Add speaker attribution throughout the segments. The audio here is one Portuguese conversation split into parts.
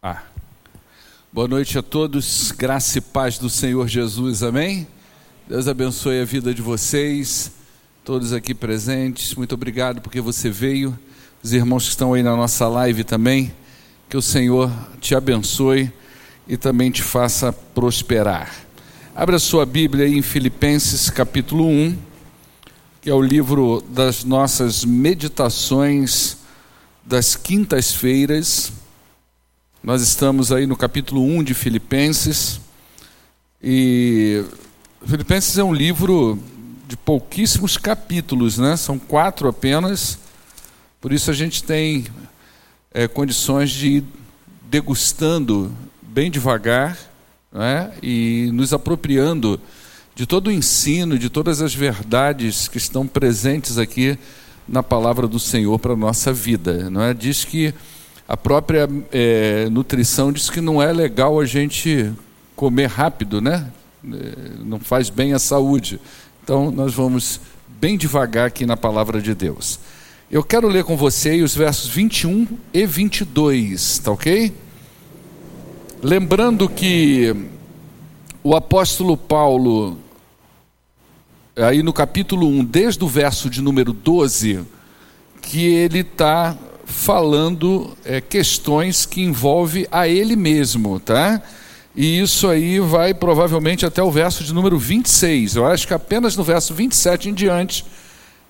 Speaker 1: Ah. Boa noite a todos, graça e paz do Senhor Jesus, amém? Deus abençoe a vida de vocês, todos aqui presentes, muito obrigado porque você veio, os irmãos que estão aí na nossa live também, que o Senhor te abençoe e também te faça prosperar. Abra sua Bíblia aí em Filipenses capítulo 1, que é o livro das nossas meditações das quintas-feiras nós estamos aí no capítulo 1 de Filipenses. E Filipenses é um livro de pouquíssimos capítulos, né? São quatro apenas. Por isso a gente tem é, condições de ir degustando bem devagar né? e nos apropriando de todo o ensino, de todas as verdades que estão presentes aqui na palavra do Senhor para a nossa vida. Não é? Diz que a própria é, nutrição diz que não é legal a gente comer rápido, né? É, não faz bem à saúde. Então, nós vamos bem devagar aqui na palavra de Deus. Eu quero ler com você os versos 21 e 22, tá ok? Lembrando que o apóstolo Paulo, aí no capítulo 1, desde o verso de número 12, que ele está falando é, questões que envolvem a ele mesmo, tá? E isso aí vai provavelmente até o verso de número 26. Eu acho que apenas no verso 27 em diante,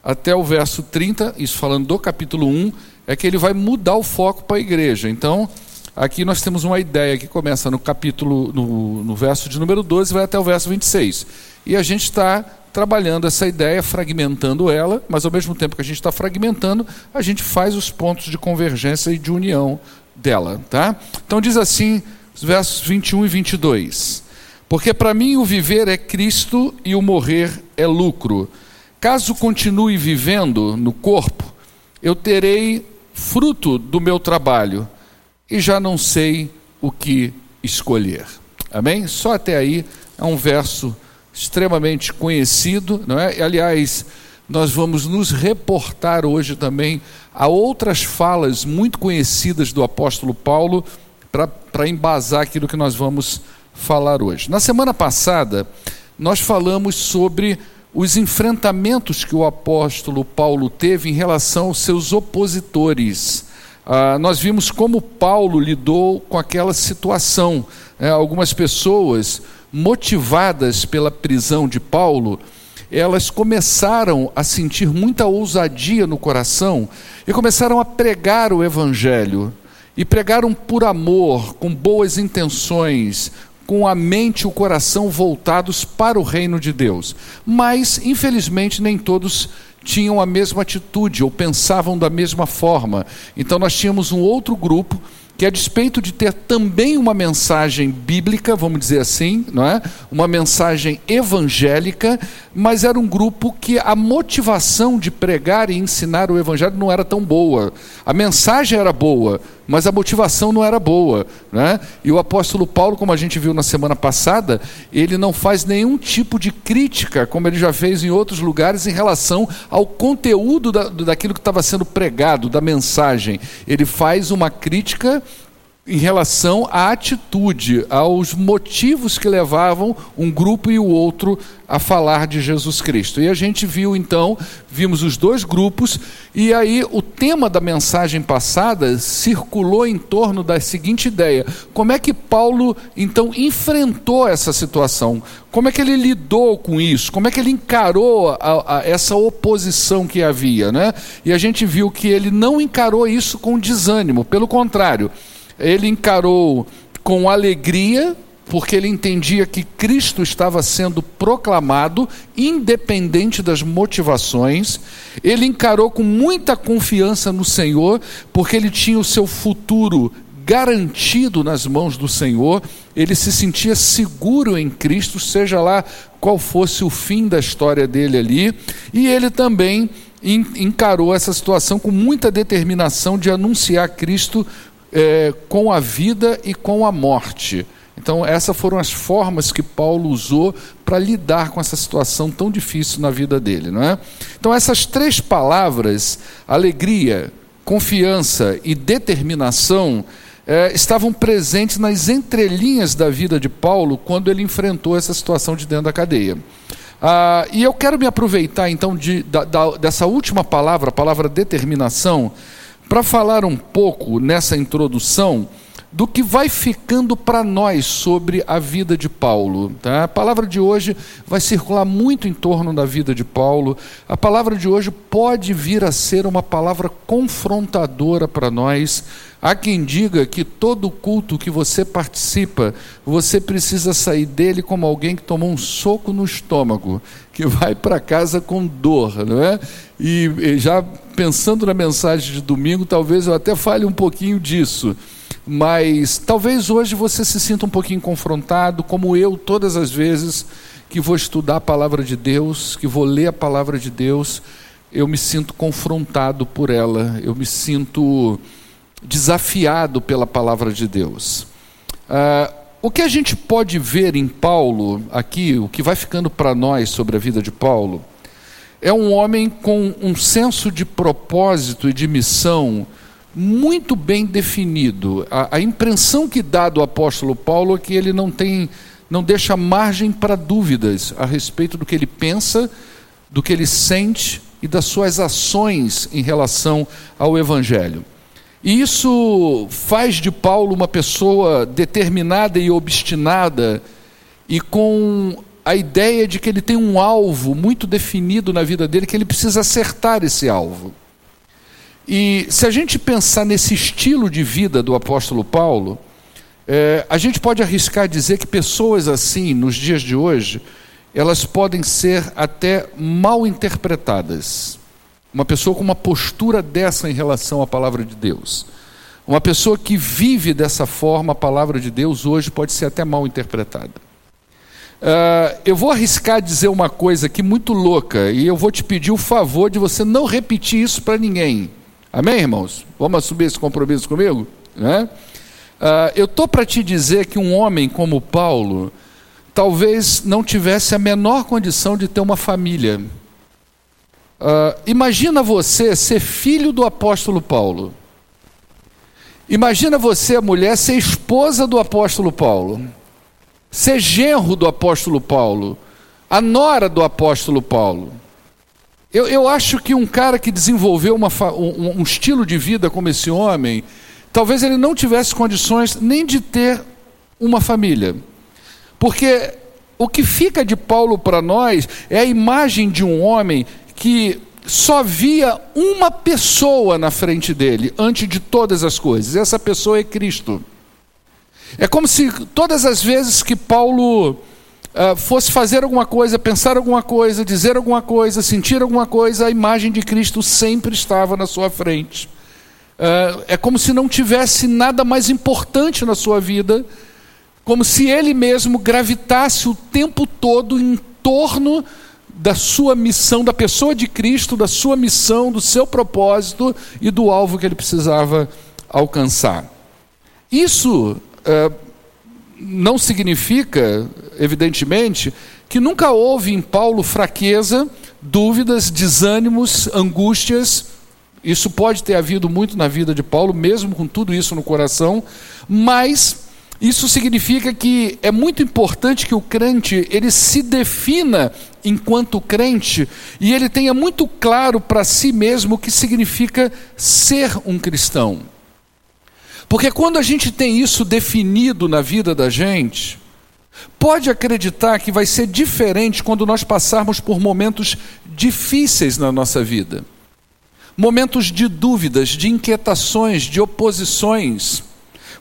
Speaker 1: até o verso 30, isso falando do capítulo 1, é que ele vai mudar o foco para a igreja. Então, aqui nós temos uma ideia que começa no capítulo, no, no verso de número 12 e vai até o verso 26. E a gente está trabalhando essa ideia, fragmentando ela, mas ao mesmo tempo que a gente está fragmentando, a gente faz os pontos de convergência e de união dela. Tá? Então diz assim, os versos 21 e 22. Porque para mim o viver é Cristo e o morrer é lucro. Caso continue vivendo no corpo, eu terei fruto do meu trabalho e já não sei o que escolher. Amém? Só até aí é um verso extremamente conhecido, não é? E, aliás, nós vamos nos reportar hoje também a outras falas muito conhecidas do apóstolo Paulo para embasar aquilo que nós vamos falar hoje. Na semana passada, nós falamos sobre os enfrentamentos que o apóstolo Paulo teve em relação aos seus opositores. Ah, nós vimos como Paulo lidou com aquela situação. É, algumas pessoas motivadas pela prisão de Paulo, elas começaram a sentir muita ousadia no coração e começaram a pregar o Evangelho. E pregaram por amor, com boas intenções, com a mente e o coração voltados para o reino de Deus. Mas, infelizmente, nem todos tinham a mesma atitude ou pensavam da mesma forma. Então, nós tínhamos um outro grupo que a despeito de ter também uma mensagem bíblica, vamos dizer assim, não é? Uma mensagem evangélica, mas era um grupo que a motivação de pregar e ensinar o evangelho não era tão boa. A mensagem era boa, mas a motivação não era boa. Né? E o apóstolo Paulo, como a gente viu na semana passada, ele não faz nenhum tipo de crítica, como ele já fez em outros lugares, em relação ao conteúdo da, daquilo que estava sendo pregado, da mensagem. Ele faz uma crítica em relação à atitude, aos motivos que levavam um grupo e o outro a falar de Jesus Cristo. E a gente viu então, vimos os dois grupos, e aí o tema da mensagem passada circulou em torno da seguinte ideia: como é que Paulo então enfrentou essa situação? Como é que ele lidou com isso? Como é que ele encarou a, a, essa oposição que havia? Né? E a gente viu que ele não encarou isso com desânimo, pelo contrário ele encarou com alegria, porque ele entendia que Cristo estava sendo proclamado, independente das motivações. Ele encarou com muita confiança no Senhor, porque ele tinha o seu futuro garantido nas mãos do Senhor, ele se sentia seguro em Cristo, seja lá qual fosse o fim da história dele ali, e ele também encarou essa situação com muita determinação de anunciar Cristo é, com a vida e com a morte. Então, essas foram as formas que Paulo usou para lidar com essa situação tão difícil na vida dele. Não é? Então, essas três palavras, alegria, confiança e determinação, é, estavam presentes nas entrelinhas da vida de Paulo quando ele enfrentou essa situação de dentro da cadeia. Ah, e eu quero me aproveitar então de, da, da, dessa última palavra, a palavra determinação, para falar um pouco nessa introdução do que vai ficando para nós sobre a vida de Paulo. Tá? A palavra de hoje vai circular muito em torno da vida de Paulo. A palavra de hoje pode vir a ser uma palavra confrontadora para nós. Há quem diga que todo culto que você participa, você precisa sair dele como alguém que tomou um soco no estômago, que vai para casa com dor, não é? E, já pensando na mensagem de domingo, talvez eu até fale um pouquinho disso mas talvez hoje você se sinta um pouquinho confrontado, como eu, todas as vezes que vou estudar a palavra de Deus, que vou ler a palavra de Deus, eu me sinto confrontado por ela, eu me sinto desafiado pela palavra de Deus. Uh, o que a gente pode ver em Paulo aqui, o que vai ficando para nós sobre a vida de Paulo, é um homem com um senso de propósito e de missão muito bem definido. A, a, impressão que dá do apóstolo Paulo é que ele não tem, não deixa margem para dúvidas a respeito do que ele pensa, do que ele sente e das suas ações em relação ao Evangelho. E isso faz de Paulo uma pessoa determinada e obstinada e com a ideia de que ele tem um alvo muito definido na vida dele, que ele precisa acertar esse alvo. E se a gente pensar nesse estilo de vida do apóstolo Paulo, é, a gente pode arriscar dizer que pessoas assim, nos dias de hoje, elas podem ser até mal interpretadas. Uma pessoa com uma postura dessa em relação à palavra de Deus. Uma pessoa que vive dessa forma a palavra de Deus hoje pode ser até mal interpretada. Uh, eu vou arriscar dizer uma coisa aqui muito louca e eu vou te pedir o favor de você não repetir isso para ninguém. Amém, irmãos? Vamos assumir esse compromisso comigo? Né? Uh, eu estou para te dizer que um homem como Paulo talvez não tivesse a menor condição de ter uma família. Uh, imagina você ser filho do apóstolo Paulo. Imagina você, a mulher, ser esposa do apóstolo Paulo, ser genro do apóstolo Paulo, a nora do apóstolo Paulo. Eu, eu acho que um cara que desenvolveu uma, um, um estilo de vida como esse homem, talvez ele não tivesse condições nem de ter uma família. Porque o que fica de Paulo para nós é a imagem de um homem que só via uma pessoa na frente dele, antes de todas as coisas. Essa pessoa é Cristo. É como se todas as vezes que Paulo uh, fosse fazer alguma coisa, pensar alguma coisa, dizer alguma coisa, sentir alguma coisa, a imagem de Cristo sempre estava na sua frente. Uh, é como se não tivesse nada mais importante na sua vida, como se ele mesmo gravitasse o tempo todo em torno da sua missão, da pessoa de Cristo, da sua missão, do seu propósito e do alvo que ele precisava alcançar. Isso uh, não significa, evidentemente, que nunca houve em Paulo fraqueza, dúvidas, desânimos, angústias. Isso pode ter havido muito na vida de Paulo, mesmo com tudo isso no coração, mas isso significa que é muito importante que o crente ele se defina enquanto crente e ele tenha muito claro para si mesmo o que significa ser um cristão. Porque quando a gente tem isso definido na vida da gente, pode acreditar que vai ser diferente quando nós passarmos por momentos difíceis na nossa vida. Momentos de dúvidas, de inquietações, de oposições.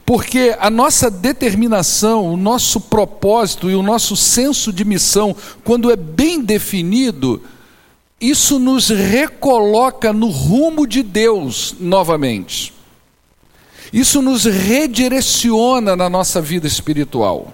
Speaker 1: Porque a nossa determinação, o nosso propósito e o nosso senso de missão, quando é bem definido, isso nos recoloca no rumo de Deus novamente. Isso nos redireciona na nossa vida espiritual.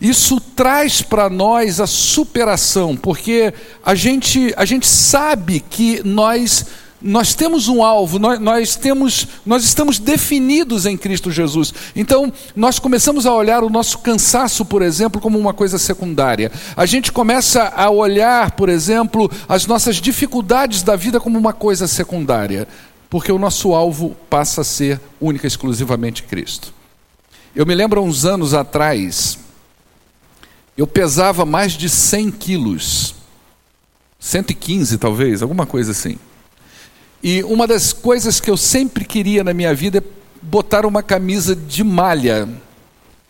Speaker 1: Isso traz para nós a superação, porque a gente, a gente sabe que nós nós temos um alvo, nós, nós, temos, nós estamos definidos em Cristo Jesus. Então, nós começamos a olhar o nosso cansaço, por exemplo, como uma coisa secundária. A gente começa a olhar, por exemplo, as nossas dificuldades da vida como uma coisa secundária. porque o nosso alvo passa a ser única e exclusivamente Cristo. Eu me lembro uns anos atrás, eu pesava mais de 100 quilos, 115 talvez, alguma coisa assim. E uma das coisas que eu sempre queria na minha vida é botar uma camisa de malha,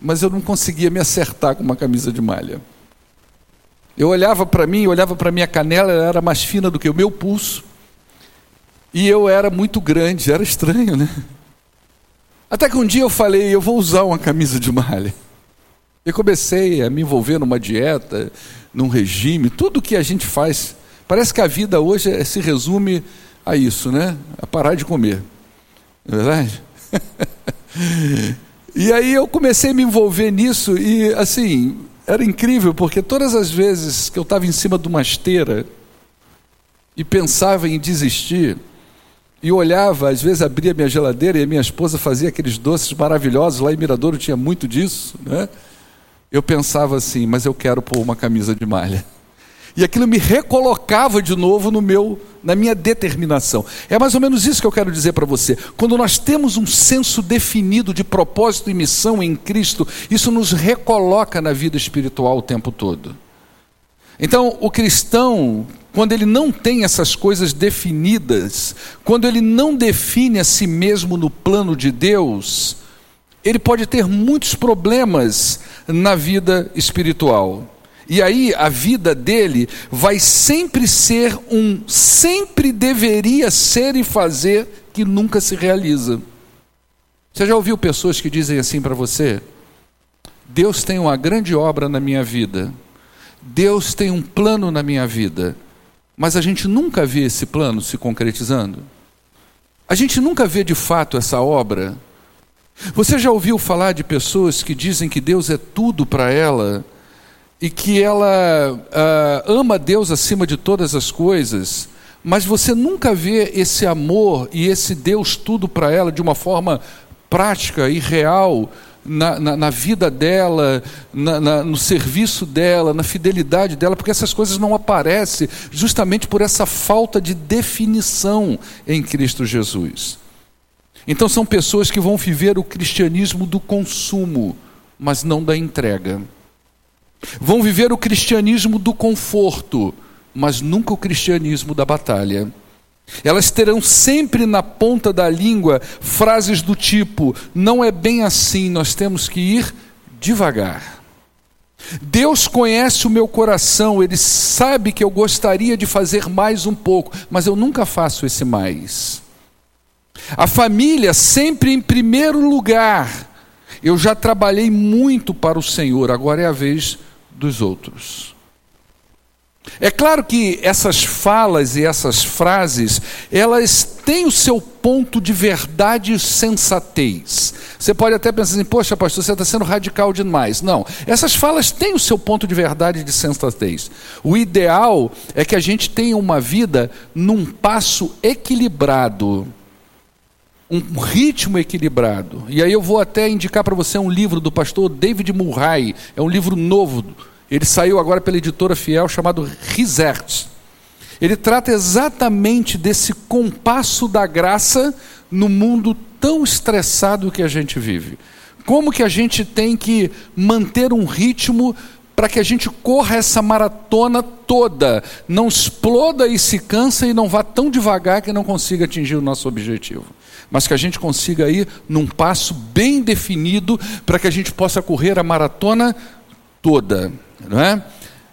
Speaker 1: mas eu não conseguia me acertar com uma camisa de malha. Eu olhava para mim, olhava para minha canela, ela era mais fina do que o meu pulso. E eu era muito grande, era estranho, né? Até que um dia eu falei, eu vou usar uma camisa de malha. Eu comecei a me envolver numa dieta, num regime, tudo que a gente faz. Parece que a vida hoje se resume a isso, né? A parar de comer. Não é verdade? e aí eu comecei a me envolver nisso e assim, era incrível, porque todas as vezes que eu estava em cima de uma esteira e pensava em desistir, e olhava, às vezes abria minha geladeira e a minha esposa fazia aqueles doces maravilhosos, lá em Miradouro tinha muito disso, né? Eu pensava assim, mas eu quero pôr uma camisa de malha. E aquilo me recolocava de novo no meu, na minha determinação. É mais ou menos isso que eu quero dizer para você. Quando nós temos um senso definido de propósito e missão em Cristo, isso nos recoloca na vida espiritual o tempo todo. Então, o cristão, quando ele não tem essas coisas definidas, quando ele não define a si mesmo no plano de Deus, ele pode ter muitos problemas na vida espiritual. E aí a vida dele vai sempre ser um sempre deveria ser e fazer que nunca se realiza. Você já ouviu pessoas que dizem assim para você? Deus tem uma grande obra na minha vida. Deus tem um plano na minha vida. Mas a gente nunca vê esse plano se concretizando. A gente nunca vê de fato essa obra. Você já ouviu falar de pessoas que dizem que Deus é tudo para ela? E que ela uh, ama Deus acima de todas as coisas, mas você nunca vê esse amor e esse Deus tudo para ela de uma forma prática e real na, na, na vida dela, na, no serviço dela, na fidelidade dela, porque essas coisas não aparecem justamente por essa falta de definição em Cristo Jesus. Então são pessoas que vão viver o cristianismo do consumo, mas não da entrega. Vão viver o cristianismo do conforto, mas nunca o cristianismo da batalha. Elas terão sempre na ponta da língua frases do tipo: não é bem assim, nós temos que ir devagar. Deus conhece o meu coração, Ele sabe que eu gostaria de fazer mais um pouco, mas eu nunca faço esse mais. A família sempre em primeiro lugar. Eu já trabalhei muito para o Senhor, agora é a vez dos outros. É claro que essas falas e essas frases, elas têm o seu ponto de verdade e sensatez. Você pode até pensar assim, poxa, pastor, você está sendo radical demais. Não, essas falas têm o seu ponto de verdade e de sensatez. O ideal é que a gente tenha uma vida num passo equilibrado, um ritmo equilibrado. E aí eu vou até indicar para você um livro do pastor David Murray, é um livro novo ele saiu agora pela editora Fiel chamado Risert. Ele trata exatamente desse compasso da graça no mundo tão estressado que a gente vive. Como que a gente tem que manter um ritmo para que a gente corra essa maratona toda, não exploda e se cansa e não vá tão devagar que não consiga atingir o nosso objetivo. Mas que a gente consiga ir num passo bem definido para que a gente possa correr a maratona toda não é?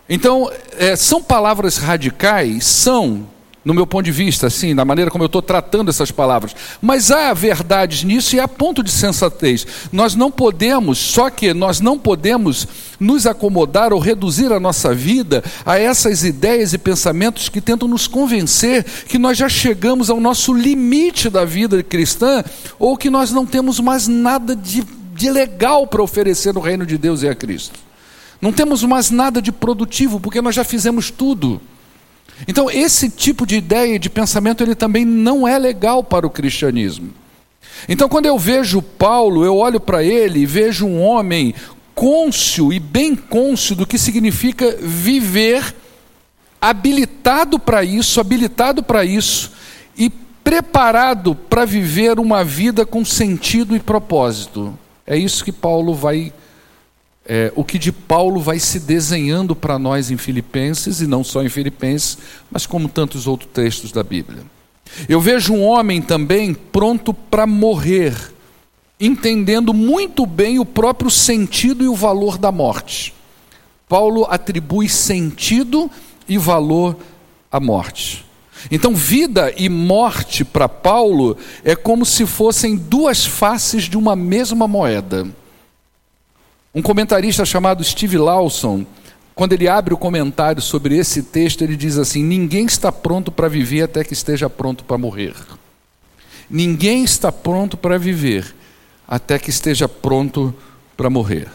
Speaker 1: Então, é, são palavras radicais? São, no meu ponto de vista, assim, da maneira como eu estou tratando essas palavras. Mas há verdades nisso e há ponto de sensatez. Nós não podemos, só que nós não podemos nos acomodar ou reduzir a nossa vida a essas ideias e pensamentos que tentam nos convencer que nós já chegamos ao nosso limite da vida cristã ou que nós não temos mais nada de, de legal para oferecer no reino de Deus e a Cristo. Não temos mais nada de produtivo, porque nós já fizemos tudo. Então, esse tipo de ideia e de pensamento, ele também não é legal para o cristianismo. Então, quando eu vejo Paulo, eu olho para ele e vejo um homem cônscio e bem cônscio do que significa viver habilitado para isso, habilitado para isso, e preparado para viver uma vida com sentido e propósito. É isso que Paulo vai, é, o que de Paulo vai se desenhando para nós em Filipenses, e não só em Filipenses, mas como tantos outros textos da Bíblia. Eu vejo um homem também pronto para morrer, entendendo muito bem o próprio sentido e o valor da morte. Paulo atribui sentido e valor à morte. Então, vida e morte para Paulo é como se fossem duas faces de uma mesma moeda. Um comentarista chamado Steve Lawson, quando ele abre o comentário sobre esse texto, ele diz assim: Ninguém está pronto para viver até que esteja pronto para morrer. Ninguém está pronto para viver até que esteja pronto para morrer.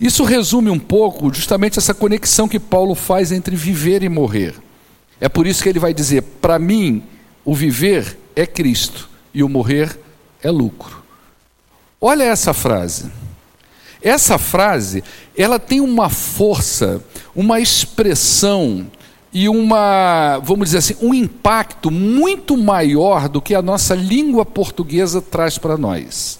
Speaker 1: Isso resume um pouco justamente essa conexão que Paulo faz entre viver e morrer. É por isso que ele vai dizer: para mim, o viver é Cristo e o morrer é lucro. Olha essa frase. Essa frase, ela tem uma força, uma expressão e uma, vamos dizer assim, um impacto muito maior do que a nossa língua portuguesa traz para nós.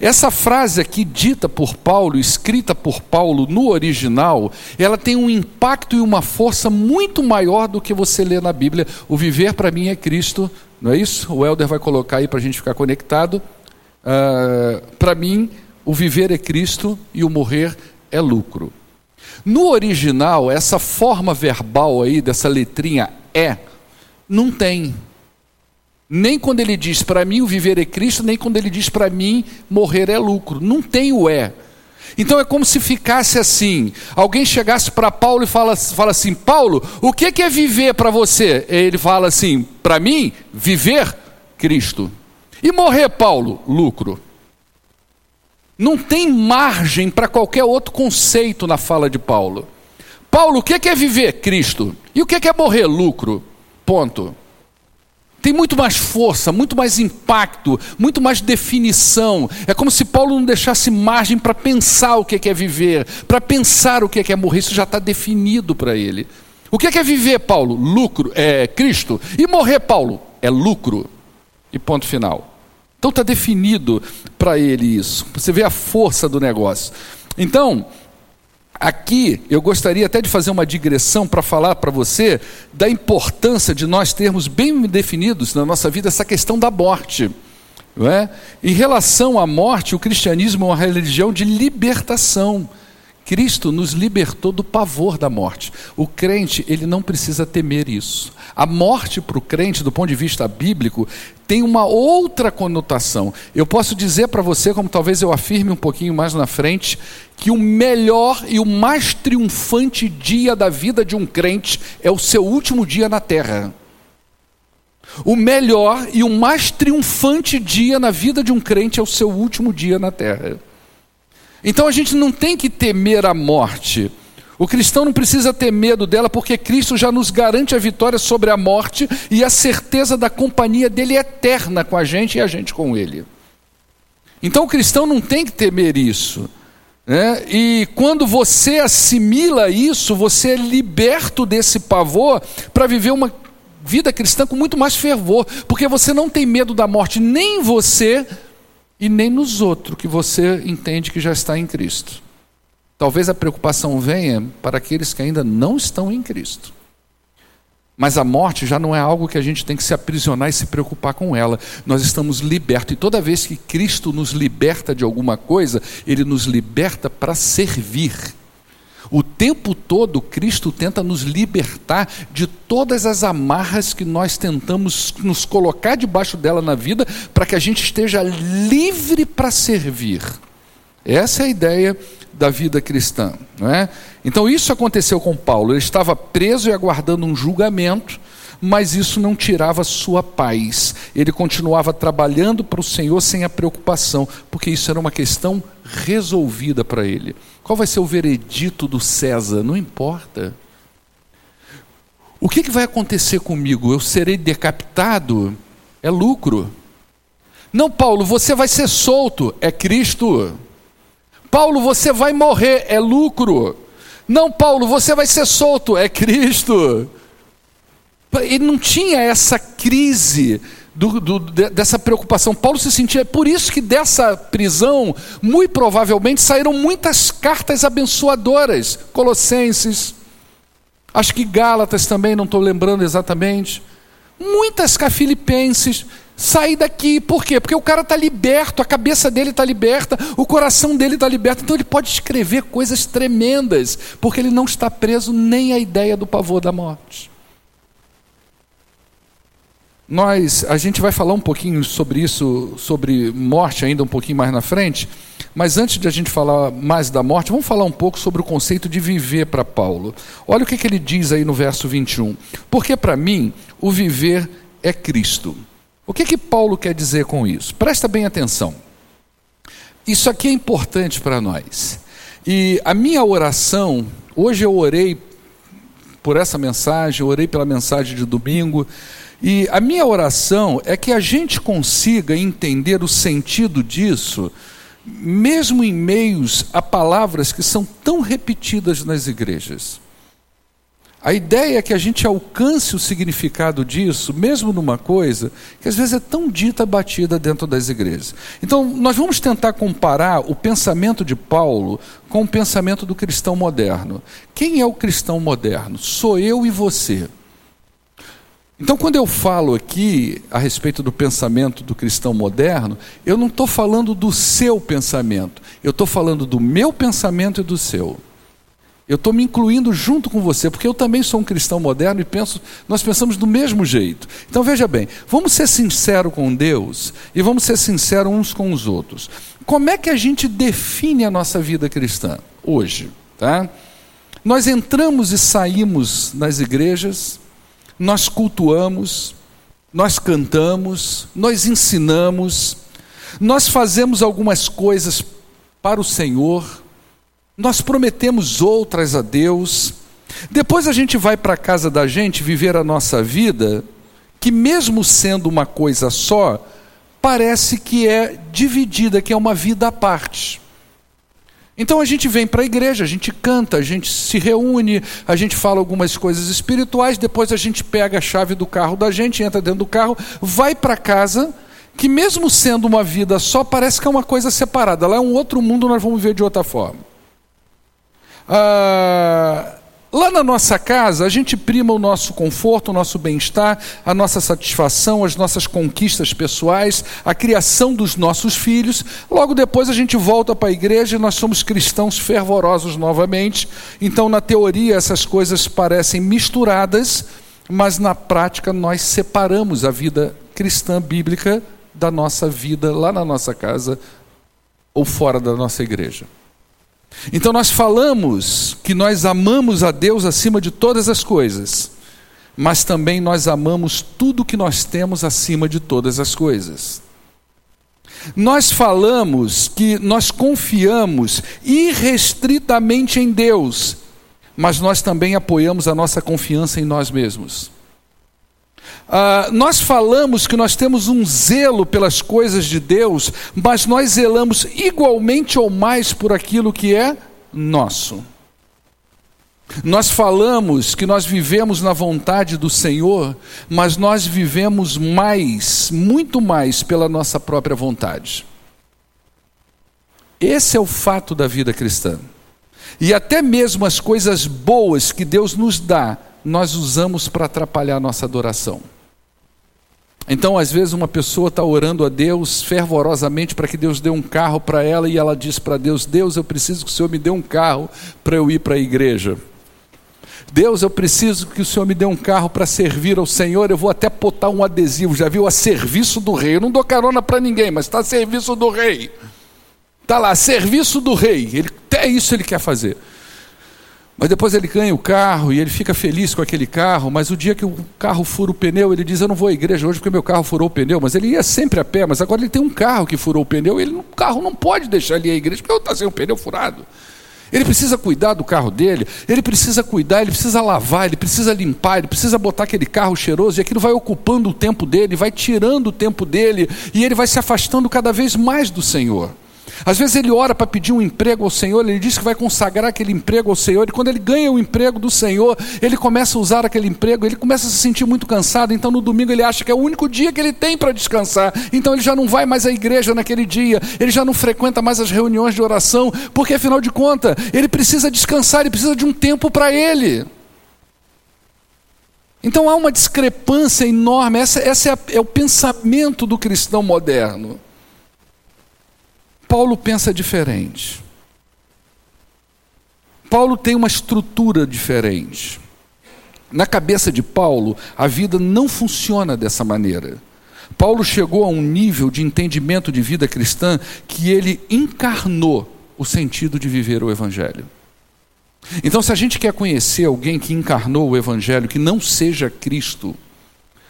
Speaker 1: Essa frase aqui, dita por Paulo, escrita por Paulo no original, ela tem um impacto e uma força muito maior do que você lê na Bíblia. O viver para mim é Cristo, não é isso? O Helder vai colocar aí para a gente ficar conectado. Uh, ah, para mim, o viver é Cristo e o morrer é lucro. No original, essa forma verbal aí, dessa letrinha é, não tem. Nem quando ele diz para mim o viver é Cristo, nem quando ele diz para mim morrer é lucro. Não tem o é. Então é como se ficasse assim: alguém chegasse para Paulo e fala, fala assim: Paulo, o que é viver para você? Ele fala assim: para mim, viver, Cristo. E morrer, Paulo, lucro. Não tem margem para qualquer outro conceito na fala de Paulo. Paulo, o que é viver? Cristo. E o que é morrer? Lucro. Ponto tem muito mais força, muito mais impacto, muito mais definição. É como se Paulo não deixasse margem para pensar o que é viver, para pensar o que é morrer. Isso já está definido para ele. O que é viver, Paulo? Lucro, é Cristo. E morrer, Paulo? É lucro. E ponto final. Então está definido para ele isso. Você vê a força do negócio. Então, Aqui eu gostaria até de fazer uma digressão para falar para você da importância de nós termos bem definidos na nossa vida essa questão da morte. Não é? Em relação à morte, o cristianismo é uma religião de libertação. Cristo nos libertou do pavor da morte. O crente, ele não precisa temer isso. A morte para o crente, do ponto de vista bíblico, tem uma outra conotação. Eu posso dizer para você, como talvez eu afirme um pouquinho mais na frente, que o melhor e o mais triunfante dia da vida de um crente é o seu último dia na terra. O melhor e o mais triunfante dia na vida de um crente é o seu último dia na terra. Então a gente não tem que temer a morte. O cristão não precisa ter medo dela, porque Cristo já nos garante a vitória sobre a morte e a certeza da companhia dele eterna com a gente e a gente com ele. Então o cristão não tem que temer isso. Né? E quando você assimila isso, você é liberto desse pavor para viver uma vida cristã com muito mais fervor, porque você não tem medo da morte, nem você e nem nos outros que você entende que já está em Cristo. Talvez a preocupação venha para aqueles que ainda não estão em Cristo. Mas a morte já não é algo que a gente tem que se aprisionar e se preocupar com ela. Nós estamos libertos. E toda vez que Cristo nos liberta de alguma coisa, Ele nos liberta para servir. O tempo todo, Cristo tenta nos libertar de todas as amarras que nós tentamos nos colocar debaixo dela na vida, para que a gente esteja livre para servir. Essa é a ideia da vida cristã. Não é? Então, isso aconteceu com Paulo. Ele estava preso e aguardando um julgamento, mas isso não tirava sua paz. Ele continuava trabalhando para o Senhor sem a preocupação, porque isso era uma questão resolvida para ele. Qual vai ser o veredito do César? Não importa. O que, que vai acontecer comigo? Eu serei decapitado? É lucro. Não, Paulo, você vai ser solto. É Cristo. Paulo, você vai morrer. É lucro. Não, Paulo, você vai ser solto. É Cristo. Ele não tinha essa crise do, do, dessa preocupação. Paulo se sentia, por isso que dessa prisão, muito provavelmente saíram muitas cartas abençoadoras. Colossenses, acho que Gálatas também, não estou lembrando exatamente. Muitas Filipenses. Sair daqui, por quê? Porque o cara está liberto, a cabeça dele está liberta, o coração dele está liberto, então ele pode escrever coisas tremendas, porque ele não está preso nem à ideia do pavor da morte. Nós, a gente vai falar um pouquinho sobre isso, sobre morte ainda um pouquinho mais na frente, mas antes de a gente falar mais da morte, vamos falar um pouco sobre o conceito de viver para Paulo. Olha o que, que ele diz aí no verso 21. Porque para mim, o viver é Cristo. O que, que Paulo quer dizer com isso? Presta bem atenção. Isso aqui é importante para nós. E a minha oração, hoje eu orei por essa mensagem, orei pela mensagem de domingo, e a minha oração é que a gente consiga entender o sentido disso, mesmo em meios a palavras que são tão repetidas nas igrejas. A ideia é que a gente alcance o significado disso, mesmo numa coisa que às vezes é tão dita batida dentro das igrejas. Então, nós vamos tentar comparar o pensamento de Paulo com o pensamento do cristão moderno. Quem é o cristão moderno? Sou eu e você. Então, quando eu falo aqui a respeito do pensamento do cristão moderno, eu não estou falando do seu pensamento, eu estou falando do meu pensamento e do seu. Eu estou me incluindo junto com você, porque eu também sou um cristão moderno e penso, nós pensamos do mesmo jeito. Então veja bem, vamos ser sinceros com Deus e vamos ser sinceros uns com os outros. Como é que a gente define a nossa vida cristã hoje? Tá? Nós entramos e saímos nas igrejas, nós cultuamos, nós cantamos, nós ensinamos, nós fazemos algumas coisas para o Senhor, nós prometemos outras a Deus, depois a gente vai para a casa da gente viver a nossa vida, que mesmo sendo uma coisa só, parece que é dividida, que é uma vida à parte. Então a gente vem para a igreja, a gente canta, a gente se reúne, a gente fala algumas coisas espirituais, depois a gente pega a chave do carro da gente, entra dentro do carro, vai para casa, que mesmo sendo uma vida só, parece que é uma coisa separada. Lá é um outro mundo, nós vamos ver de outra forma. Ah, Lá na nossa casa, a gente prima o nosso conforto, o nosso bem-estar, a nossa satisfação, as nossas conquistas pessoais, a criação dos nossos filhos. Logo depois, a gente volta para a igreja e nós somos cristãos fervorosos novamente. Então, na teoria, essas coisas parecem misturadas, mas na prática, nós separamos a vida cristã bíblica da nossa vida lá na nossa casa ou fora da nossa igreja. Então nós falamos que nós amamos a Deus acima de todas as coisas, mas também nós amamos tudo que nós temos acima de todas as coisas. Nós falamos que nós confiamos irrestritamente em Deus, mas nós também apoiamos a nossa confiança em nós mesmos. Uh, nós falamos que nós temos um zelo pelas coisas de Deus, mas nós zelamos igualmente ou mais por aquilo que é nosso. Nós falamos que nós vivemos na vontade do Senhor, mas nós vivemos mais, muito mais, pela nossa própria vontade. Esse é o fato da vida cristã. E até mesmo as coisas boas que Deus nos dá, nós usamos para atrapalhar nossa adoração. Então, às vezes, uma pessoa está orando a Deus fervorosamente para que Deus dê um carro para ela e ela diz para Deus: Deus, eu preciso que o Senhor me dê um carro para eu ir para a igreja. Deus, eu preciso que o Senhor me dê um carro para servir ao Senhor. Eu vou até botar um adesivo, já viu? A serviço do rei. Eu não dou carona para ninguém, mas está a serviço do rei. Está lá, serviço do rei. Ele, até isso ele quer fazer. Mas depois ele ganha o carro e ele fica feliz com aquele carro, mas o dia que o carro fura o pneu, ele diz: Eu não vou à igreja hoje porque meu carro furou o pneu. Mas ele ia sempre a pé, mas agora ele tem um carro que furou o pneu e ele, o carro não pode deixar ele ir à igreja porque está sem o pneu furado. Ele precisa cuidar do carro dele, ele precisa cuidar, ele precisa lavar, ele precisa limpar, ele precisa botar aquele carro cheiroso e aquilo vai ocupando o tempo dele, vai tirando o tempo dele e ele vai se afastando cada vez mais do Senhor. Às vezes ele ora para pedir um emprego ao Senhor, ele diz que vai consagrar aquele emprego ao Senhor, e quando ele ganha o emprego do Senhor, ele começa a usar aquele emprego, ele começa a se sentir muito cansado, então no domingo ele acha que é o único dia que ele tem para descansar, então ele já não vai mais à igreja naquele dia, ele já não frequenta mais as reuniões de oração, porque afinal de contas, ele precisa descansar, ele precisa de um tempo para ele. Então há uma discrepância enorme, esse é, é o pensamento do cristão moderno. Paulo pensa diferente. Paulo tem uma estrutura diferente. Na cabeça de Paulo, a vida não funciona dessa maneira. Paulo chegou a um nível de entendimento de vida cristã que ele encarnou o sentido de viver o Evangelho. Então, se a gente quer conhecer alguém que encarnou o Evangelho, que não seja Cristo,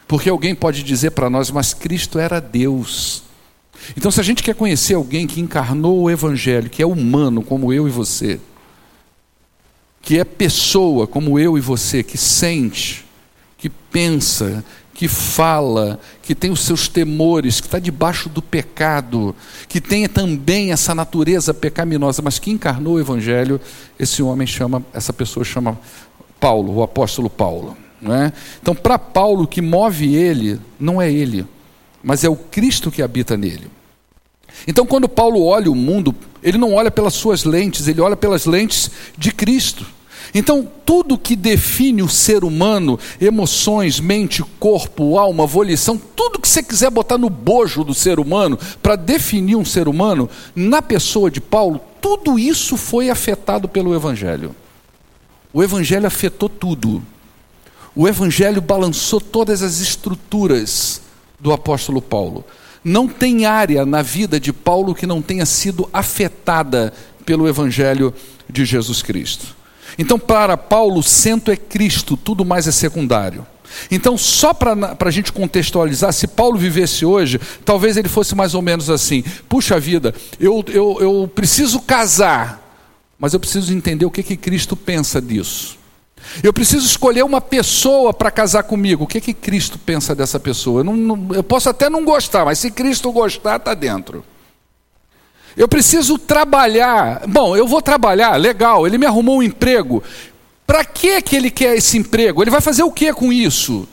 Speaker 1: porque alguém pode dizer para nós, mas Cristo era Deus. Então, se a gente quer conhecer alguém que encarnou o Evangelho, que é humano como eu e você, que é pessoa como eu e você, que sente, que pensa, que fala, que tem os seus temores, que está debaixo do pecado, que tem também essa natureza pecaminosa, mas que encarnou o Evangelho, esse homem chama, essa pessoa chama Paulo, o apóstolo Paulo. Não é? Então, para Paulo, o que move ele não é ele, mas é o Cristo que habita nele. Então, quando Paulo olha o mundo, ele não olha pelas suas lentes, ele olha pelas lentes de Cristo. Então, tudo que define o ser humano, emoções, mente, corpo, alma, volição, tudo que você quiser botar no bojo do ser humano para definir um ser humano, na pessoa de Paulo, tudo isso foi afetado pelo Evangelho. O Evangelho afetou tudo. O Evangelho balançou todas as estruturas do apóstolo Paulo. Não tem área na vida de Paulo que não tenha sido afetada pelo Evangelho de Jesus Cristo. Então, para Paulo, centro é Cristo, tudo mais é secundário. Então, só para a gente contextualizar, se Paulo vivesse hoje, talvez ele fosse mais ou menos assim: puxa vida, eu, eu, eu preciso casar, mas eu preciso entender o que, que Cristo pensa disso. Eu preciso escolher uma pessoa para casar comigo. O que, que Cristo pensa dessa pessoa? Eu, não, não, eu posso até não gostar, mas se Cristo gostar, está dentro. Eu preciso trabalhar. Bom, eu vou trabalhar, legal, ele me arrumou um emprego. Para que que ele quer esse emprego? Ele vai fazer o que com isso?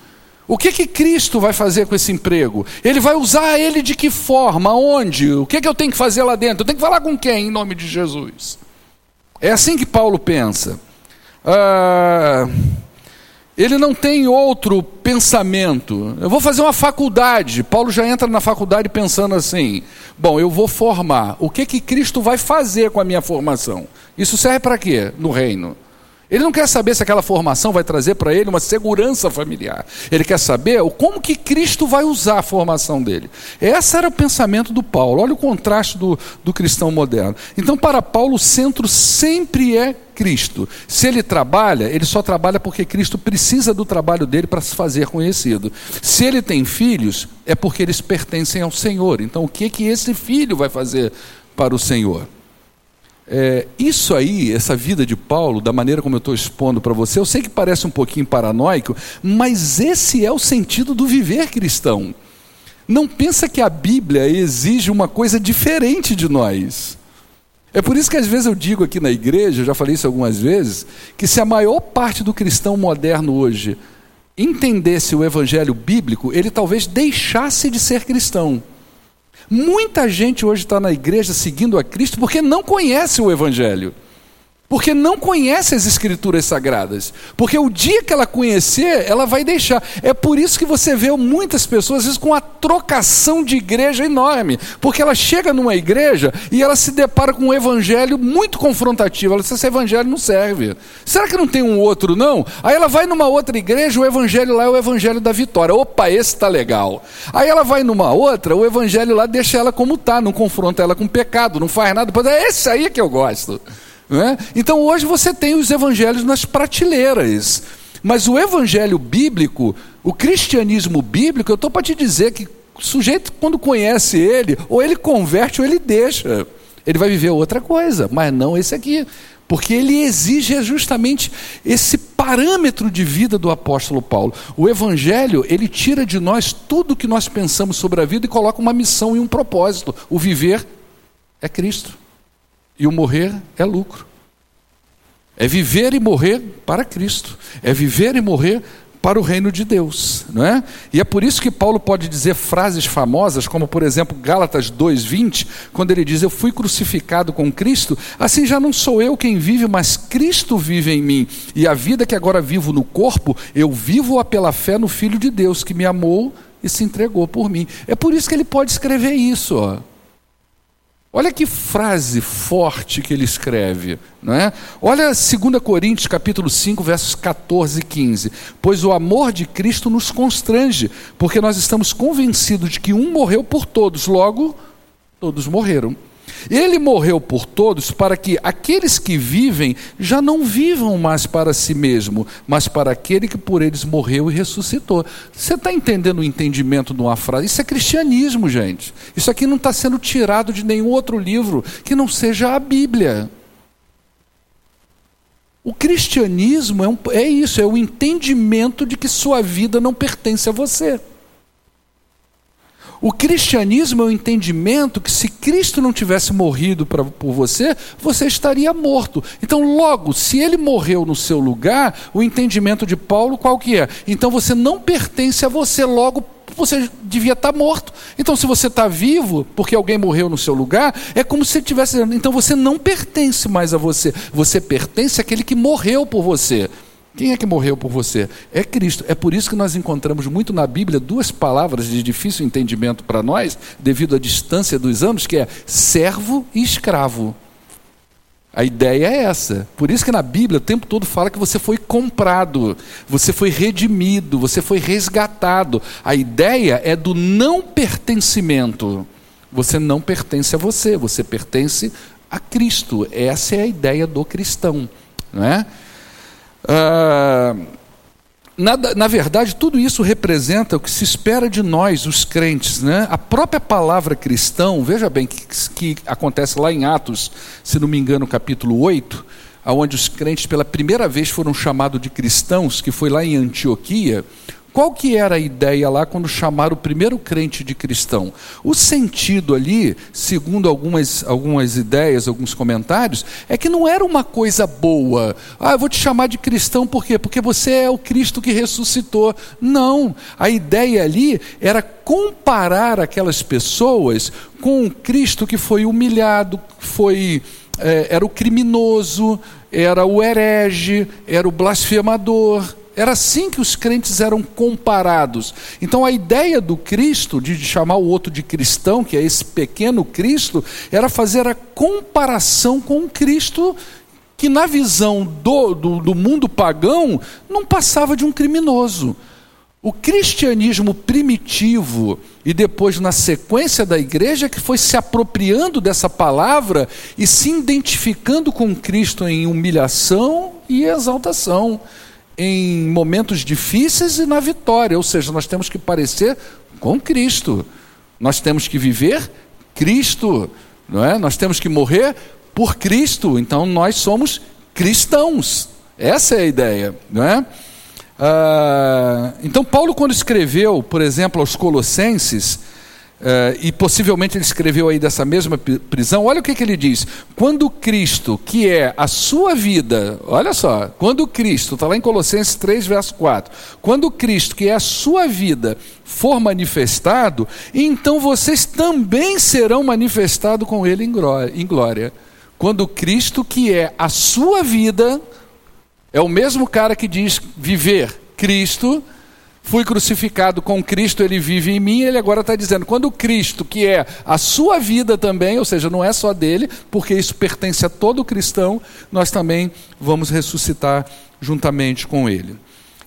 Speaker 1: O que que Cristo vai fazer com esse emprego? Ele vai usar ele de que forma? Onde? O que que eu tenho que fazer lá dentro? Eu tenho que falar com quem em nome de Jesus? É assim que Paulo pensa. Ah, ele não tem outro pensamento. Eu vou fazer uma faculdade. Paulo já entra na faculdade pensando assim: bom, eu vou formar. O que que Cristo vai fazer com a minha formação? Isso serve para quê no reino? Ele não quer saber se aquela formação vai trazer para ele uma segurança familiar. Ele quer saber como que Cristo vai usar a formação dele. Esse era o pensamento do Paulo. Olha o contraste do, do cristão moderno. Então, para Paulo, o centro sempre é Cristo. Se ele trabalha, ele só trabalha porque Cristo precisa do trabalho dele para se fazer conhecido. Se ele tem filhos, é porque eles pertencem ao Senhor. Então, o que que esse filho vai fazer para o Senhor? É, isso aí, essa vida de Paulo, da maneira como eu estou expondo para você, eu sei que parece um pouquinho paranoico, mas esse é o sentido do viver cristão. Não pensa que a Bíblia exige uma coisa diferente de nós. É por isso que às vezes eu digo aqui na igreja, eu já falei isso algumas vezes, que se a maior parte do cristão moderno hoje entendesse o evangelho bíblico, ele talvez deixasse de ser cristão. Muita gente hoje está na igreja seguindo a Cristo porque não conhece o Evangelho porque não conhece as escrituras sagradas. Porque o dia que ela conhecer, ela vai deixar. É por isso que você vê muitas pessoas, às vezes, com a trocação de igreja enorme. Porque ela chega numa igreja e ela se depara com um evangelho muito confrontativo. Ela diz: esse evangelho não serve. Será que não tem um outro, não? Aí ela vai numa outra igreja, o evangelho lá é o evangelho da vitória. Opa, esse está legal. Aí ela vai numa outra, o evangelho lá deixa ela como está, não confronta ela com pecado, não faz nada. É esse aí que eu gosto. É? Então hoje você tem os evangelhos nas prateleiras. Mas o evangelho bíblico, o cristianismo bíblico, eu estou para te dizer que o sujeito, quando conhece ele, ou ele converte ou ele deixa. Ele vai viver outra coisa, mas não esse aqui. Porque ele exige justamente esse parâmetro de vida do apóstolo Paulo. O evangelho, ele tira de nós tudo o que nós pensamos sobre a vida e coloca uma missão e um propósito: o viver é Cristo. E o morrer é lucro. É viver e morrer para Cristo. É viver e morrer para o reino de Deus, não é? E é por isso que Paulo pode dizer frases famosas, como por exemplo Gálatas 2:20, quando ele diz: "Eu fui crucificado com Cristo, assim já não sou eu quem vive, mas Cristo vive em mim, e a vida que agora vivo no corpo, eu vivo-a pela fé no Filho de Deus que me amou e se entregou por mim". É por isso que ele pode escrever isso, ó. Olha que frase forte que ele escreve, não é? Olha 2 Coríntios capítulo 5, versos 14 e 15. Pois o amor de Cristo nos constrange, porque nós estamos convencidos de que um morreu por todos, logo todos morreram. Ele morreu por todos para que aqueles que vivem já não vivam mais para si mesmo, mas para aquele que por eles morreu e ressuscitou. Você está entendendo o entendimento de uma frase? Isso é cristianismo, gente. Isso aqui não está sendo tirado de nenhum outro livro que não seja a Bíblia. O cristianismo é, um, é isso, é o entendimento de que sua vida não pertence a você. O cristianismo é o entendimento que se Cristo não tivesse morrido pra, por você, você estaria morto. Então, logo, se ele morreu no seu lugar, o entendimento de Paulo qual que é? Então você não pertence a você, logo você devia estar morto. Então, se você está vivo, porque alguém morreu no seu lugar, é como se tivesse. Então, você não pertence mais a você. Você pertence àquele que morreu por você. Quem é que morreu por você? É Cristo. É por isso que nós encontramos muito na Bíblia duas palavras de difícil entendimento para nós, devido à distância dos anos, que é servo e escravo. A ideia é essa. Por isso que na Bíblia o tempo todo fala que você foi comprado, você foi redimido, você foi resgatado. A ideia é do não pertencimento. Você não pertence a você, você pertence a Cristo. Essa é a ideia do cristão, não é? Ah, na, na, verdade, tudo isso representa o que se espera de nós, os crentes. Né? A própria palavra cristão, veja bem, que, que acontece lá em Atos, se não me engano, capítulo 8, onde os crentes pela primeira vez foram chamados de cristãos, que foi lá em Antioquia. Qual que era a ideia lá quando chamaram o primeiro crente de cristão? O sentido ali, segundo algumas, algumas ideias, alguns comentários, é que não era uma coisa boa. Ah, eu vou te chamar de cristão por quê? Porque você é o Cristo que ressuscitou. Não. A ideia ali era comparar aquelas pessoas com o Cristo que foi humilhado, foi é, era o criminoso, era o herege, era o blasfemador era assim que os crentes eram comparados. Então a ideia do Cristo, de chamar o outro de cristão, que é esse pequeno Cristo, era fazer a comparação com o Cristo que, na visão do, do, do mundo pagão, não passava de um criminoso. O cristianismo primitivo, e depois na sequência da igreja, que foi se apropriando dessa palavra e se identificando com Cristo em humilhação e exaltação em momentos difíceis e na vitória, ou seja, nós temos que parecer com Cristo. Nós temos que viver Cristo, não é? Nós temos que morrer por Cristo. Então nós somos cristãos. Essa é a ideia, não é? Ah, então Paulo quando escreveu, por exemplo, aos Colossenses, Uh, e possivelmente ele escreveu aí dessa mesma prisão, olha o que, que ele diz: quando Cristo, que é a sua vida, olha só, quando Cristo, está lá em Colossenses 3, verso 4, quando Cristo, que é a sua vida, for manifestado, então vocês também serão manifestados com Ele em glória. Quando Cristo, que é a sua vida, é o mesmo cara que diz viver Cristo, fui crucificado com Cristo, ele vive em mim, ele agora está dizendo, quando Cristo, que é a sua vida também, ou seja, não é só dele, porque isso pertence a todo cristão, nós também vamos ressuscitar juntamente com ele.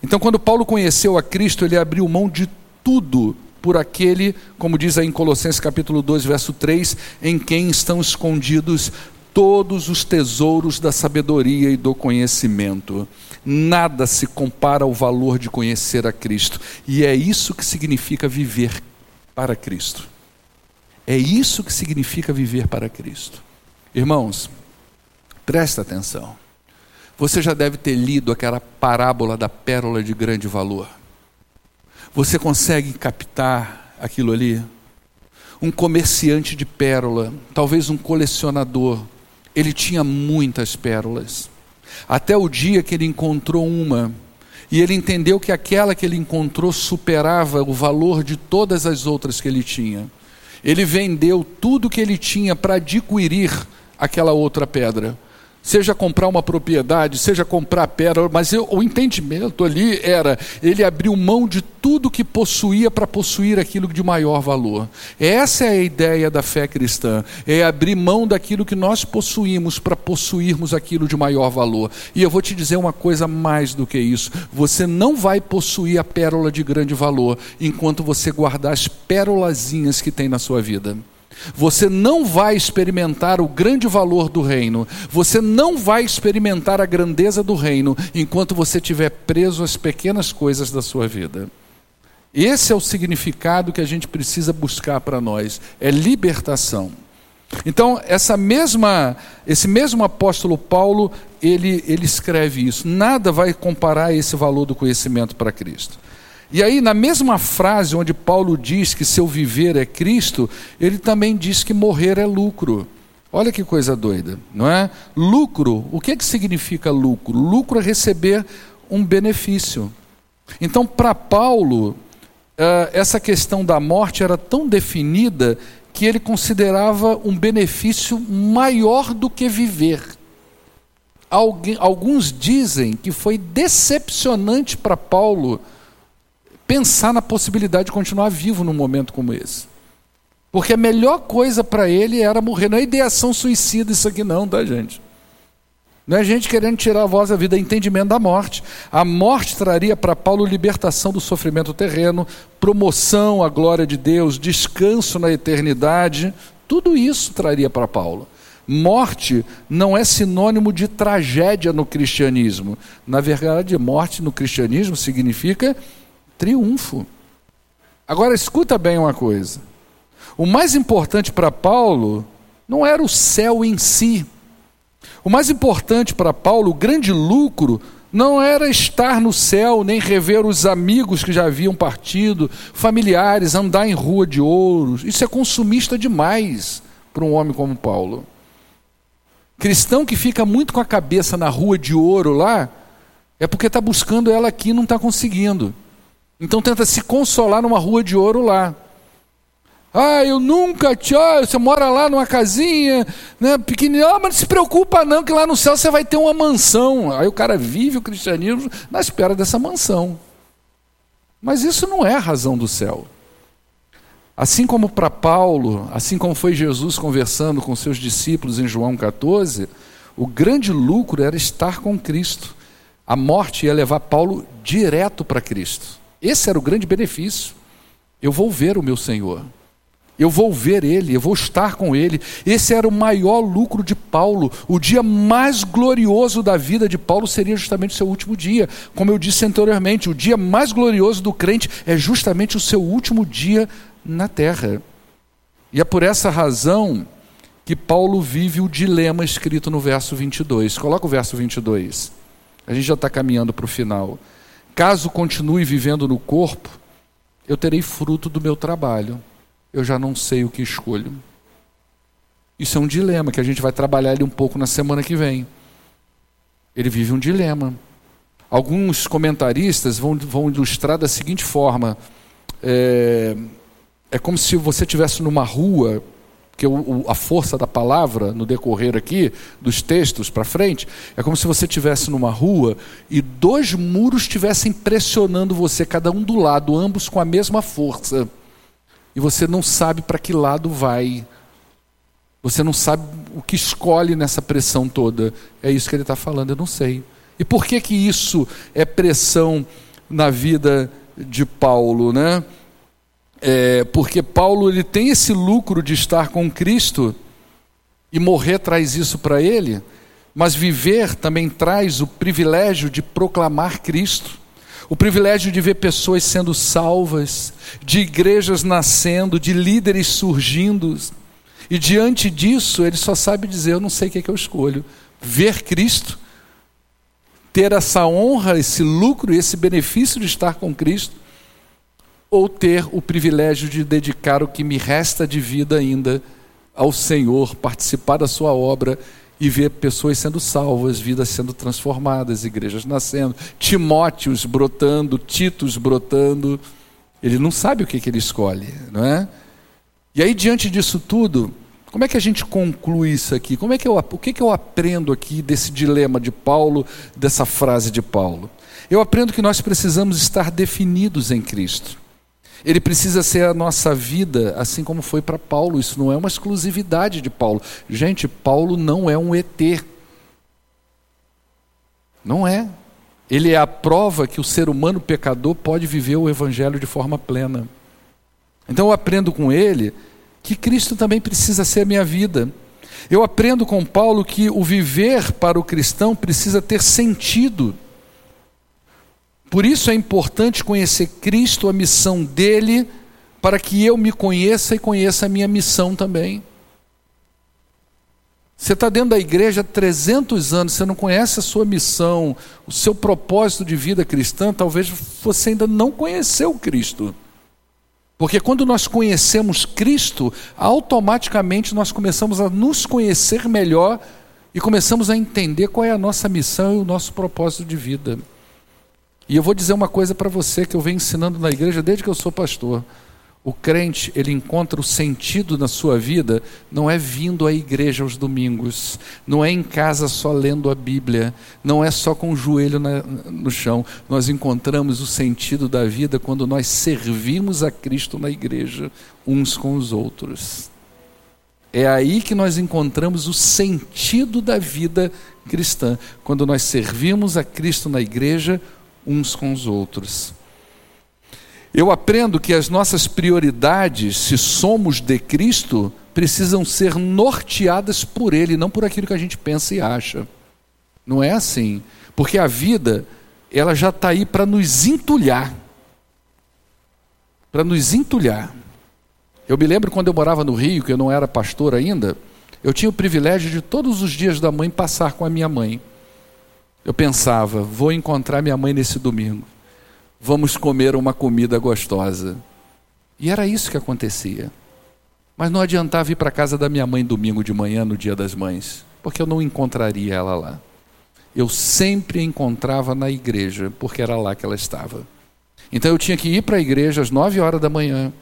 Speaker 1: Então, quando Paulo conheceu a Cristo, ele abriu mão de tudo por aquele, como diz aí em Colossenses capítulo 2, verso 3, em quem estão escondidos todos os tesouros da sabedoria e do conhecimento. Nada se compara ao valor de conhecer a Cristo. E é isso que significa viver para Cristo. É isso que significa viver para Cristo. Irmãos, presta atenção. Você já deve ter lido aquela parábola da pérola de grande valor. Você consegue captar aquilo ali? um comerciante de pérola, talvez um colecionador. Ele tinha muitas pérolas. Até o dia que ele encontrou uma, e ele entendeu que aquela que ele encontrou superava o valor de todas as outras que ele tinha. Ele vendeu tudo que ele tinha para adquirir aquela outra pedra seja comprar uma propriedade, seja comprar pedra, mas eu, o entendimento ali era ele abriu mão de tudo que possuía para possuir aquilo de maior valor. Essa é a ideia da fé cristã, é abrir mão daquilo que nós possuímos para possuirmos aquilo de maior valor. E eu vou te dizer uma coisa mais do que isso: você não vai possuir a pérola de grande valor enquanto você guardar as pérolazinhas que tem na sua vida. Você não vai experimentar o grande valor do reino, você não vai experimentar a grandeza do reino enquanto você estiver preso às pequenas coisas da sua vida. Esse é o significado que a gente precisa buscar para nós, é libertação. Então, essa mesma, esse mesmo apóstolo Paulo, ele, ele escreve isso. Nada vai comparar esse valor do conhecimento para Cristo. E aí, na mesma frase onde Paulo diz que seu viver é Cristo, ele também diz que morrer é lucro. Olha que coisa doida, não é? Lucro, o que, é que significa lucro? Lucro é receber um benefício. Então, para Paulo, eh, essa questão da morte era tão definida que ele considerava um benefício maior do que viver. Alguns dizem que foi decepcionante para Paulo pensar na possibilidade de continuar vivo num momento como esse. Porque a melhor coisa para ele era morrer. Não é ideação suicida isso aqui, não, tá, gente? Não é gente querendo tirar a voz da vida, é entendimento da morte. A morte traria para Paulo libertação do sofrimento terreno, promoção à glória de Deus, descanso na eternidade. Tudo isso traria para Paulo. Morte não é sinônimo de tragédia no cristianismo. Na verdade, morte no cristianismo significa triunfo. Agora escuta bem uma coisa. O mais importante para Paulo não era o céu em si. O mais importante para Paulo, o grande lucro, não era estar no céu, nem rever os amigos que já haviam partido, familiares, andar em rua de ouro. Isso é consumista demais para um homem como Paulo. Cristão que fica muito com a cabeça na rua de ouro lá, é porque está buscando ela aqui e não está conseguindo. Então tenta se consolar numa rua de ouro lá. Ah, eu nunca te. Ah, você mora lá numa casinha, né, pequenininha. Ah, mas não se preocupa não, que lá no céu você vai ter uma mansão. Aí o cara vive o cristianismo na espera dessa mansão. Mas isso não é a razão do céu. Assim como para Paulo, assim como foi Jesus conversando com seus discípulos em João 14, o grande lucro era estar com Cristo. A morte ia levar Paulo direto para Cristo. Esse era o grande benefício. Eu vou ver o meu Senhor. Eu vou ver Ele, eu vou estar com Ele. Esse era o maior lucro de Paulo. O dia mais glorioso da vida de Paulo seria justamente o seu último dia. Como eu disse anteriormente, o dia mais glorioso do crente é justamente o seu último dia na terra. E é por essa razão que Paulo vive o dilema escrito no verso 22. Coloca o verso 22. A gente já está caminhando para o final. Caso continue vivendo no corpo, eu terei fruto do meu trabalho. Eu já não sei o que escolho. Isso é um dilema que a gente vai trabalhar ele um pouco na semana que vem. Ele vive um dilema. Alguns comentaristas vão, vão ilustrar da seguinte forma: é, é como se você estivesse numa rua porque o, a força da palavra no decorrer aqui dos textos para frente é como se você estivesse numa rua e dois muros estivessem pressionando você, cada um do lado, ambos com a mesma força. E você não sabe para que lado vai. Você não sabe o que escolhe nessa pressão toda. É isso que ele está falando, eu não sei. E por que que isso é pressão na vida de Paulo, né? É, porque Paulo ele tem esse lucro de estar com Cristo e morrer traz isso para ele, mas viver também traz o privilégio de proclamar Cristo, o privilégio de ver pessoas sendo salvas, de igrejas nascendo, de líderes surgindo, e diante disso ele só sabe dizer: Eu não sei o que, é que eu escolho, ver Cristo, ter essa honra, esse lucro e esse benefício de estar com Cristo ou ter o privilégio de dedicar o que me resta de vida ainda ao Senhor, participar da sua obra e ver pessoas sendo salvas, vidas sendo transformadas, igrejas nascendo, Timóteos brotando, Titos brotando. Ele não sabe o que, que ele escolhe, não é? E aí, diante disso tudo, como é que a gente conclui isso aqui? Como é que eu, o que, que eu aprendo aqui desse dilema de Paulo, dessa frase de Paulo? Eu aprendo que nós precisamos estar definidos em Cristo. Ele precisa ser a nossa vida, assim como foi para Paulo. Isso não é uma exclusividade de Paulo. Gente, Paulo não é um ET. Não é. Ele é a prova que o ser humano pecador pode viver o evangelho de forma plena. Então eu aprendo com ele que Cristo também precisa ser a minha vida. Eu aprendo com Paulo que o viver para o cristão precisa ter sentido. Por isso é importante conhecer Cristo, a missão dele, para que eu me conheça e conheça a minha missão também. Você está dentro da igreja há 300 anos, você não conhece a sua missão, o seu propósito de vida cristã, talvez você ainda não conheceu Cristo. Porque quando nós conhecemos Cristo, automaticamente nós começamos a nos conhecer melhor e começamos a entender qual é a nossa missão e o nosso propósito de vida. E eu vou dizer uma coisa para você que eu venho ensinando na igreja desde que eu sou pastor. O crente, ele encontra o sentido na sua vida, não é vindo à igreja aos domingos, não é em casa só lendo a Bíblia, não é só com o joelho na, no chão. Nós encontramos o sentido da vida quando nós servimos a Cristo na igreja, uns com os outros. É aí que nós encontramos o sentido da vida cristã, quando nós servimos a Cristo na igreja, uns com os outros. Eu aprendo que as nossas prioridades, se somos de Cristo, precisam ser norteadas por Ele, não por aquilo que a gente pensa e acha. Não é assim. Porque a vida, ela já está aí para nos entulhar. Para nos entulhar. Eu me lembro quando eu morava no Rio, que eu não era pastor ainda, eu tinha o privilégio de todos os dias da mãe passar com a minha mãe. Eu pensava, vou encontrar minha mãe nesse domingo. Vamos comer uma comida gostosa. E era isso que acontecia. Mas não adiantava ir para casa da minha mãe domingo de manhã, no dia das mães, porque eu não encontraria ela lá. Eu sempre a encontrava na igreja, porque era lá que ela estava. Então eu tinha que ir para a igreja às nove horas da manhã,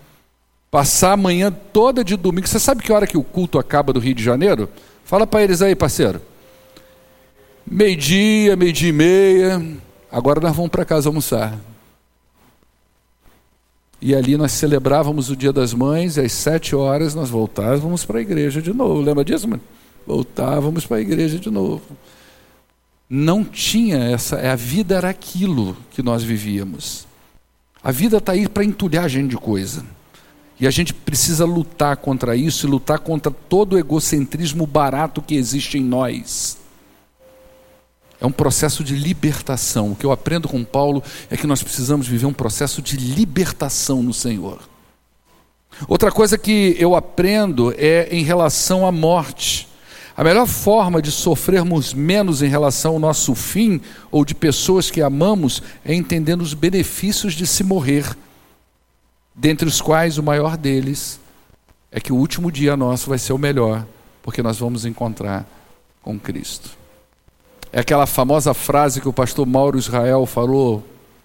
Speaker 1: passar a manhã toda de domingo. Você sabe que hora que o culto acaba do Rio de Janeiro? Fala para eles aí, parceiro. Meio-dia, meio-dia e meia. Agora nós vamos para casa almoçar. E ali nós celebrávamos o Dia das Mães, e às sete horas nós voltávamos para a igreja de novo. Lembra disso, mano? Voltávamos para a igreja de novo. Não tinha essa. A vida era aquilo que nós vivíamos. A vida está aí para entulhar a gente de coisa. E a gente precisa lutar contra isso e lutar contra todo o egocentrismo barato que existe em nós. É um processo de libertação. O que eu aprendo com Paulo é que nós precisamos viver um processo de libertação no Senhor. Outra coisa que eu aprendo é em relação à morte. A melhor forma de sofrermos menos em relação ao nosso fim ou de pessoas que amamos é entendendo os benefícios de se morrer, dentre os quais o maior deles é que o último dia nosso vai ser o melhor, porque nós vamos encontrar com Cristo. É aquela famosa frase que o pastor Mauro Israel falou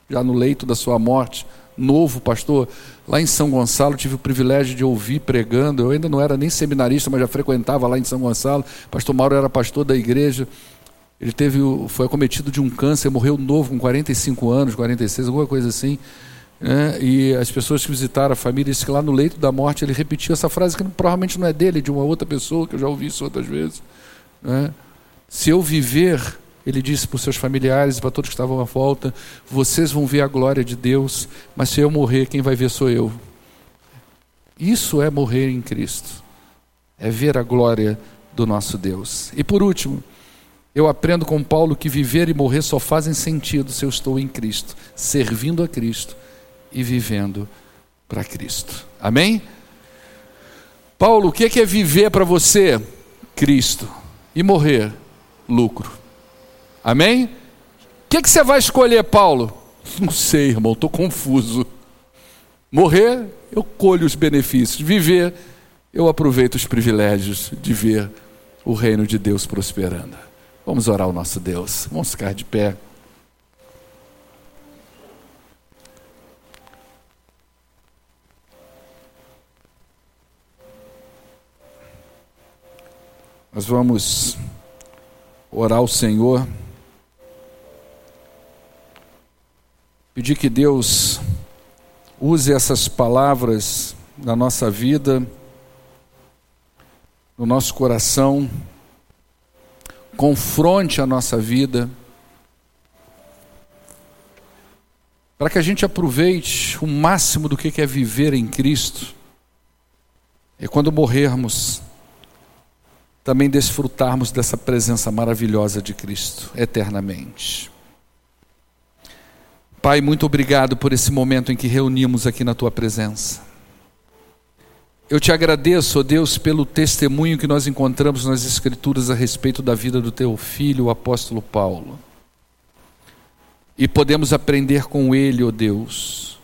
Speaker 1: já no leito da sua morte, novo pastor, lá em São Gonçalo, tive o privilégio de ouvir pregando. Eu ainda não era nem seminarista, mas já frequentava lá em São Gonçalo. Pastor Mauro era pastor da igreja. Ele teve, foi acometido de um câncer, morreu novo, com 45 anos, 46, alguma coisa assim. Né? E as pessoas que visitaram a família disse que lá no leito da morte ele repetiu essa frase que provavelmente não é dele, de uma outra pessoa, que eu já ouvi isso outras vezes. Né? Se eu viver, ele disse para os seus familiares e para todos que estavam à volta: vocês vão ver a glória de Deus, mas se eu morrer, quem vai ver sou eu. Isso é morrer em Cristo, é ver a glória do nosso Deus. E por último, eu aprendo com Paulo que viver e morrer só fazem sentido se eu estou em Cristo, servindo a Cristo e vivendo para Cristo. Amém? Paulo, o que é viver para você? Cristo. E morrer? Lucro. Amém? O que, que você vai escolher, Paulo? Não sei, irmão, estou confuso. Morrer, eu colho os benefícios. Viver, eu aproveito os privilégios de ver o reino de Deus prosperando. Vamos orar ao nosso Deus. Vamos ficar de pé. Nós vamos orar ao Senhor, pedir que Deus use essas palavras na nossa vida, no nosso coração, confronte a nossa vida, para que a gente aproveite o máximo do que é viver em Cristo, e quando morrermos, também desfrutarmos dessa presença maravilhosa de Cristo eternamente. Pai, muito obrigado por esse momento em que reunimos aqui na tua presença. Eu te agradeço, ó Deus, pelo testemunho que nós encontramos nas Escrituras a respeito da vida do teu filho, o apóstolo Paulo. E podemos aprender com ele, ó Deus,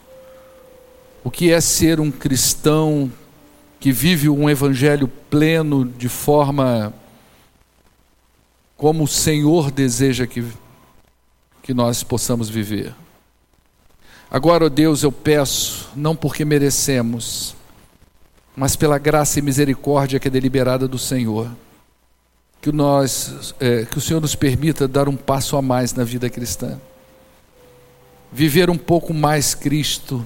Speaker 1: o que é ser um cristão que vive um evangelho pleno de forma como o Senhor deseja que, que nós possamos viver. Agora, ó Deus, eu peço, não porque merecemos, mas pela graça e misericórdia que é deliberada do Senhor, que, nós, é, que o Senhor nos permita dar um passo a mais na vida cristã, viver um pouco mais Cristo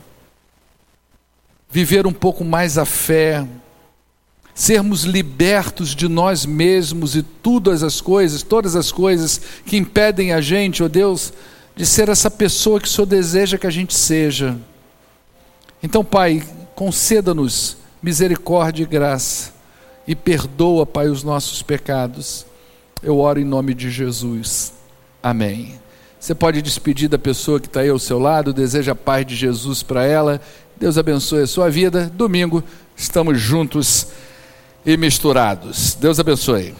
Speaker 1: viver um pouco mais a fé, sermos libertos de nós mesmos e todas as coisas, todas as coisas que impedem a gente, ó oh Deus, de ser essa pessoa que o Senhor deseja que a gente seja. Então, Pai, conceda-nos misericórdia e graça e perdoa, Pai, os nossos pecados. Eu oro em nome de Jesus. Amém. Você pode despedir da pessoa que está aí ao seu lado, deseja a paz de Jesus para ela Deus abençoe a sua vida. Domingo estamos juntos e misturados. Deus abençoe.